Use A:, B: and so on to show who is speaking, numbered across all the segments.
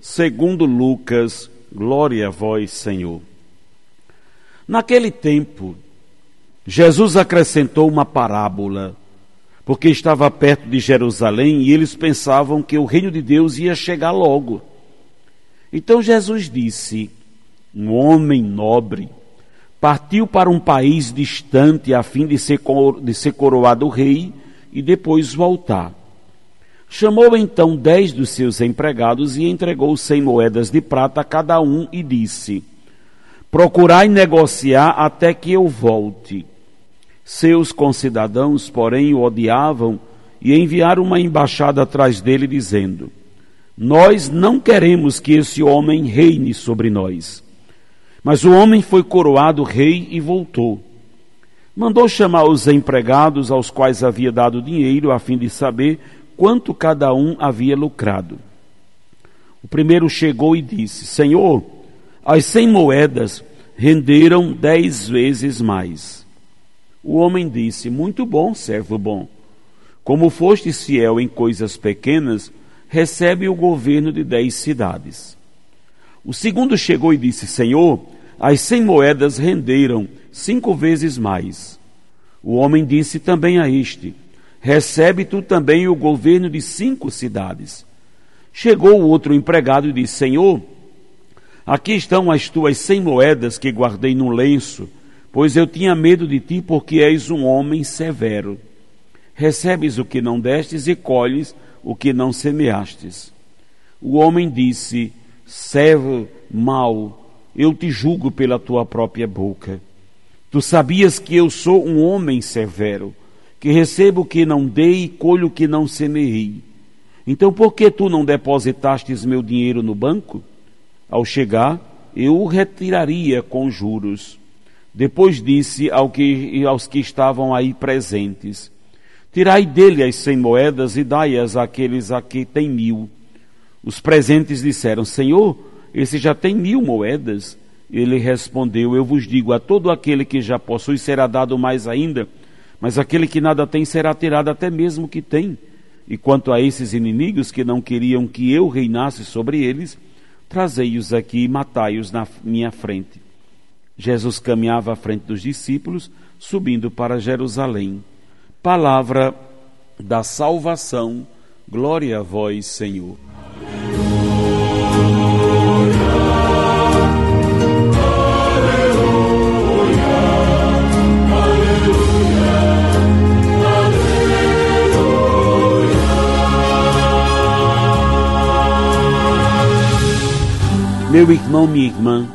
A: segundo Lucas, glória a vós, Senhor. Naquele tempo, Jesus acrescentou uma parábola, porque estava perto de Jerusalém e eles pensavam que o reino de Deus ia chegar logo. Então Jesus disse: Um homem nobre partiu para um país distante a fim de ser, de ser coroado rei e depois voltar. Chamou então dez dos seus empregados e entregou cem moedas de prata a cada um e disse: Procurai negociar até que eu volte. Seus concidadãos, porém, o odiavam e enviaram uma embaixada atrás dele, dizendo: Nós não queremos que esse homem reine sobre nós. Mas o homem foi coroado rei e voltou. Mandou chamar os empregados aos quais havia dado dinheiro, a fim de saber quanto cada um havia lucrado. O primeiro chegou e disse: Senhor, as cem moedas renderam dez vezes mais. O homem disse: Muito bom, servo bom. Como foste fiel em coisas pequenas, recebe o governo de dez cidades. O segundo chegou e disse: Senhor, as cem moedas renderam cinco vezes mais. O homem disse também a este: Recebe tu também o governo de cinco cidades. Chegou o outro empregado e disse: Senhor, aqui estão as tuas cem moedas que guardei no lenço, pois eu tinha medo de ti, porque és um homem severo. Recebes o que não destes e colhes o que não semeastes. O homem disse: servo mau, eu te julgo pela tua própria boca. Tu sabias que eu sou um homem severo, que recebo o que não dei e colho o que não semeei. Então por que tu não depositastes meu dinheiro no banco? Ao chegar, eu o retiraria com juros. Depois disse ao que, aos que estavam aí presentes: Tirai dele as cem moedas e dai-as àqueles a que têm mil. Os presentes disseram: Senhor, esse já tem mil moedas. Ele respondeu: Eu vos digo, a todo aquele que já possui será dado mais ainda, mas aquele que nada tem será tirado até mesmo que tem. E quanto a esses inimigos que não queriam que eu reinasse sobre eles, trazei-os aqui e matai-os na minha frente. Jesus caminhava à frente dos discípulos, subindo para Jerusalém. Palavra da salvação, glória a vós, Senhor. Meu irmão, minha irmã,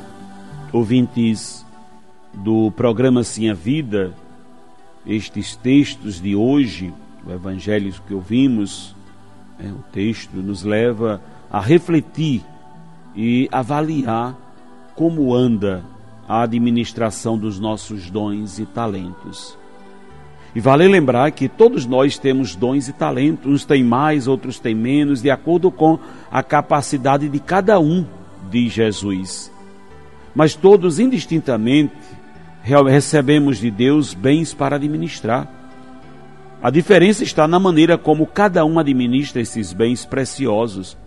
A: ouvintes do programa Sim a Vida, estes textos de hoje, o Evangelho que ouvimos, é, o texto nos leva a refletir e avaliar como anda a administração dos nossos dons e talentos. E vale lembrar que todos nós temos dons e talentos, uns têm mais, outros têm menos, de acordo com a capacidade de cada um diz Jesus. Mas todos indistintamente recebemos de Deus bens para administrar. A diferença está na maneira como cada um administra esses bens preciosos.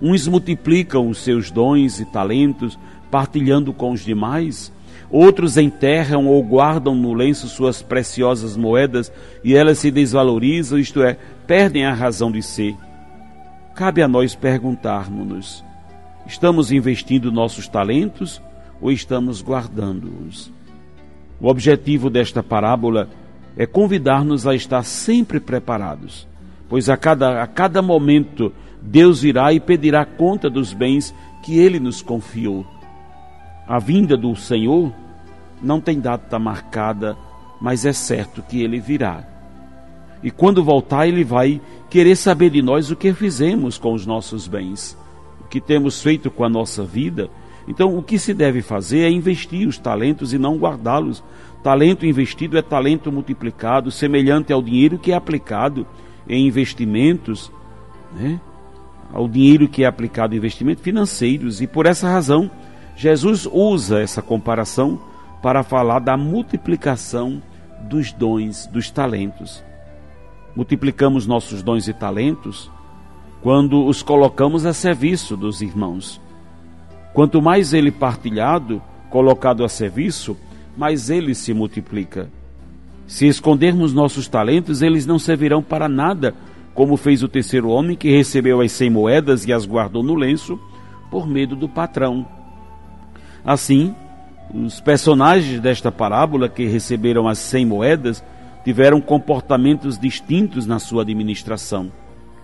A: Uns multiplicam os seus dons e talentos, partilhando com os demais. Outros enterram ou guardam no lenço suas preciosas moedas e elas se desvalorizam, isto é, perdem a razão de ser. Cabe a nós perguntarmos-nos: Estamos investindo nossos talentos ou estamos guardando-os? O objetivo desta parábola é convidar-nos a estar sempre preparados, pois a cada, a cada momento Deus virá e pedirá conta dos bens que Ele nos confiou. A vinda do Senhor não tem data marcada, mas é certo que Ele virá. E quando voltar, Ele vai querer saber de nós o que fizemos com os nossos bens que temos feito com a nossa vida. Então, o que se deve fazer é investir os talentos e não guardá-los. Talento investido é talento multiplicado, semelhante ao dinheiro que é aplicado em investimentos, né? ao dinheiro que é aplicado em investimentos financeiros. E por essa razão, Jesus usa essa comparação para falar da multiplicação dos dons, dos talentos. Multiplicamos nossos dons e talentos quando os colocamos a serviço dos irmãos. Quanto mais ele partilhado, colocado a serviço, mais ele se multiplica. Se escondermos nossos talentos, eles não servirão para nada, como fez o terceiro homem que recebeu as cem moedas e as guardou no lenço, por medo do patrão. Assim, os personagens desta parábola que receberam as cem moedas tiveram comportamentos distintos na sua administração.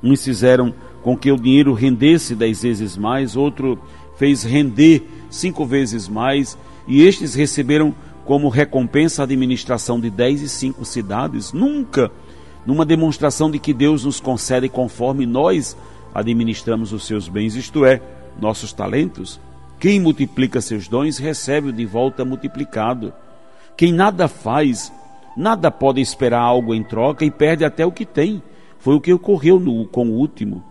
A: Uns fizeram com que o dinheiro rendesse dez vezes mais, outro fez render cinco vezes mais, e estes receberam como recompensa a administração de dez e cinco cidades. Nunca numa demonstração de que Deus nos concede conforme nós administramos os seus bens, isto é, nossos talentos. Quem multiplica seus dons recebe de volta multiplicado. Quem nada faz, nada pode esperar algo em troca e perde até o que tem. Foi o que ocorreu no, com o último.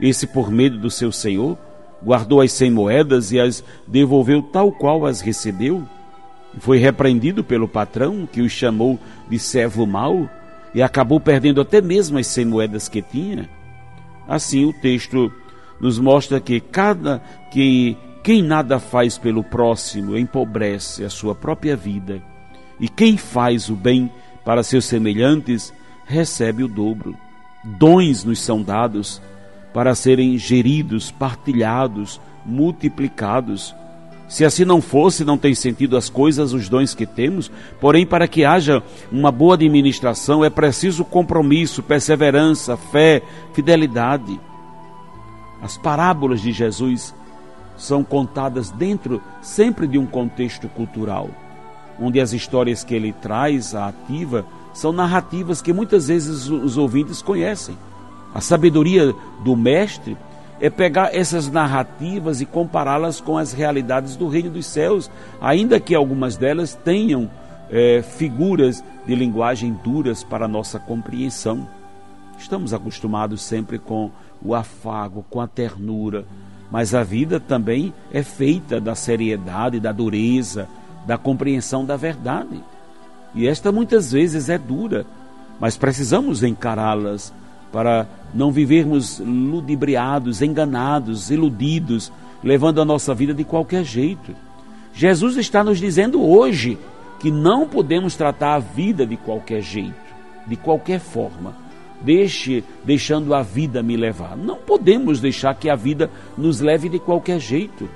A: Esse, por medo do seu senhor, guardou as cem moedas e as devolveu tal qual as recebeu. Foi repreendido pelo patrão, que o chamou de servo mau, e acabou perdendo até mesmo as cem moedas que tinha. Assim, o texto nos mostra que cada que quem nada faz pelo próximo empobrece a sua própria vida, e quem faz o bem para seus semelhantes recebe o dobro. Dons nos são dados para serem geridos, partilhados, multiplicados. Se assim não fosse, não tem sentido as coisas, os dons que temos. Porém, para que haja uma boa administração, é preciso compromisso, perseverança, fé, fidelidade. As parábolas de Jesus são contadas dentro sempre de um contexto cultural, onde as histórias que ele traz à ativa são narrativas que muitas vezes os ouvintes conhecem. A sabedoria do mestre é pegar essas narrativas e compará-las com as realidades do reino dos céus, ainda que algumas delas tenham é, figuras de linguagem duras para nossa compreensão. Estamos acostumados sempre com o afago, com a ternura, mas a vida também é feita da seriedade, da dureza, da compreensão da verdade. E esta muitas vezes é dura, mas precisamos encará-las para não vivermos ludibriados, enganados, iludidos, levando a nossa vida de qualquer jeito. Jesus está nos dizendo hoje que não podemos tratar a vida de qualquer jeito, de qualquer forma. Deixe, deixando a vida me levar. Não podemos deixar que a vida nos leve de qualquer jeito.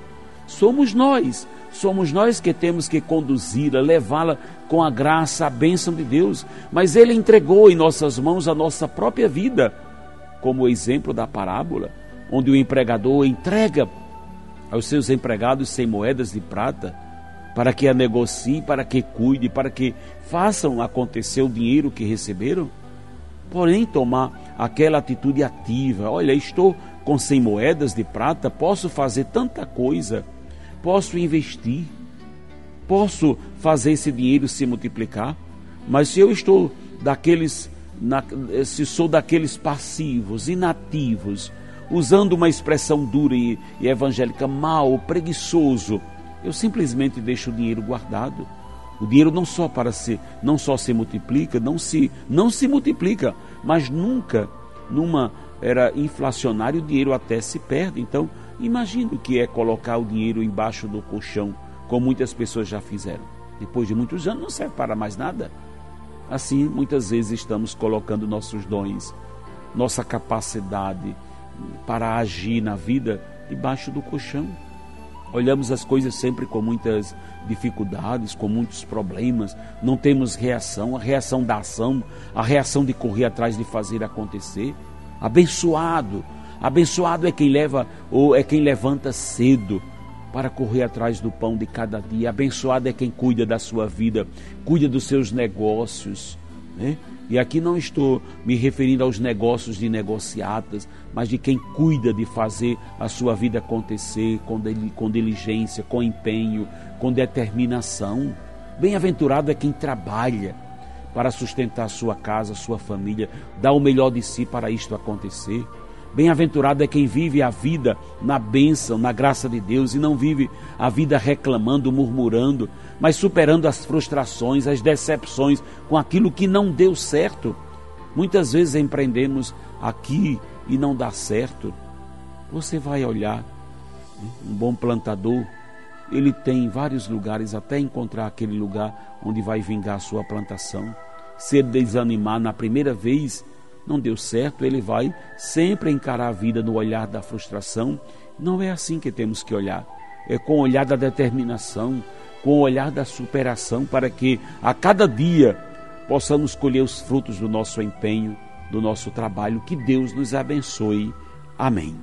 A: Somos nós, somos nós que temos que conduzi-la, levá-la com a graça, a bênção de Deus. Mas Ele entregou em nossas mãos a nossa própria vida como o exemplo da parábola, onde o empregador entrega aos seus empregados sem moedas de prata, para que a negociem, para que cuide, para que façam acontecer o dinheiro que receberam. Porém, tomar aquela atitude ativa: olha, estou com 100 moedas de prata, posso fazer tanta coisa, posso investir, posso fazer esse dinheiro se multiplicar, mas se eu estou daqueles na, se sou daqueles passivos, inativos, usando uma expressão dura e, e evangélica, mal, preguiçoso, eu simplesmente deixo o dinheiro guardado. O dinheiro não só para se, não só se multiplica, não se, não se multiplica, mas nunca numa era inflacionária o dinheiro até se perde. Então, imagine o que é colocar o dinheiro embaixo do colchão, como muitas pessoas já fizeram. Depois de muitos anos não serve para mais nada. Assim, muitas vezes estamos colocando nossos dons, nossa capacidade para agir na vida debaixo do colchão. Olhamos as coisas sempre com muitas dificuldades, com muitos problemas, não temos reação, a reação da ação, a reação de correr atrás de fazer acontecer. Abençoado, abençoado é quem leva ou é quem levanta cedo, para correr atrás do pão de cada dia. Abençoado é quem cuida da sua vida, cuida dos seus negócios, Né? E aqui não estou me referindo aos negócios de negociatas, mas de quem cuida de fazer a sua vida acontecer com, com diligência, com empenho, com determinação. Bem-aventurado é quem trabalha para sustentar sua casa, sua família, dá o melhor de si para isto acontecer. Bem-aventurado é quem vive a vida na bênção, na graça de Deus e não vive a vida reclamando, murmurando, mas superando as frustrações, as decepções com aquilo que não deu certo. Muitas vezes empreendemos aqui e não dá certo. Você vai olhar, né, um bom plantador, ele tem vários lugares até encontrar aquele lugar onde vai vingar a sua plantação. Se ele desanimar na primeira vez, não deu certo, ele vai sempre encarar a vida no olhar da frustração. Não é assim que temos que olhar. É com o olhar da determinação, com o olhar da superação, para que a cada dia possamos colher os frutos do nosso empenho, do nosso trabalho. Que Deus nos abençoe. Amém.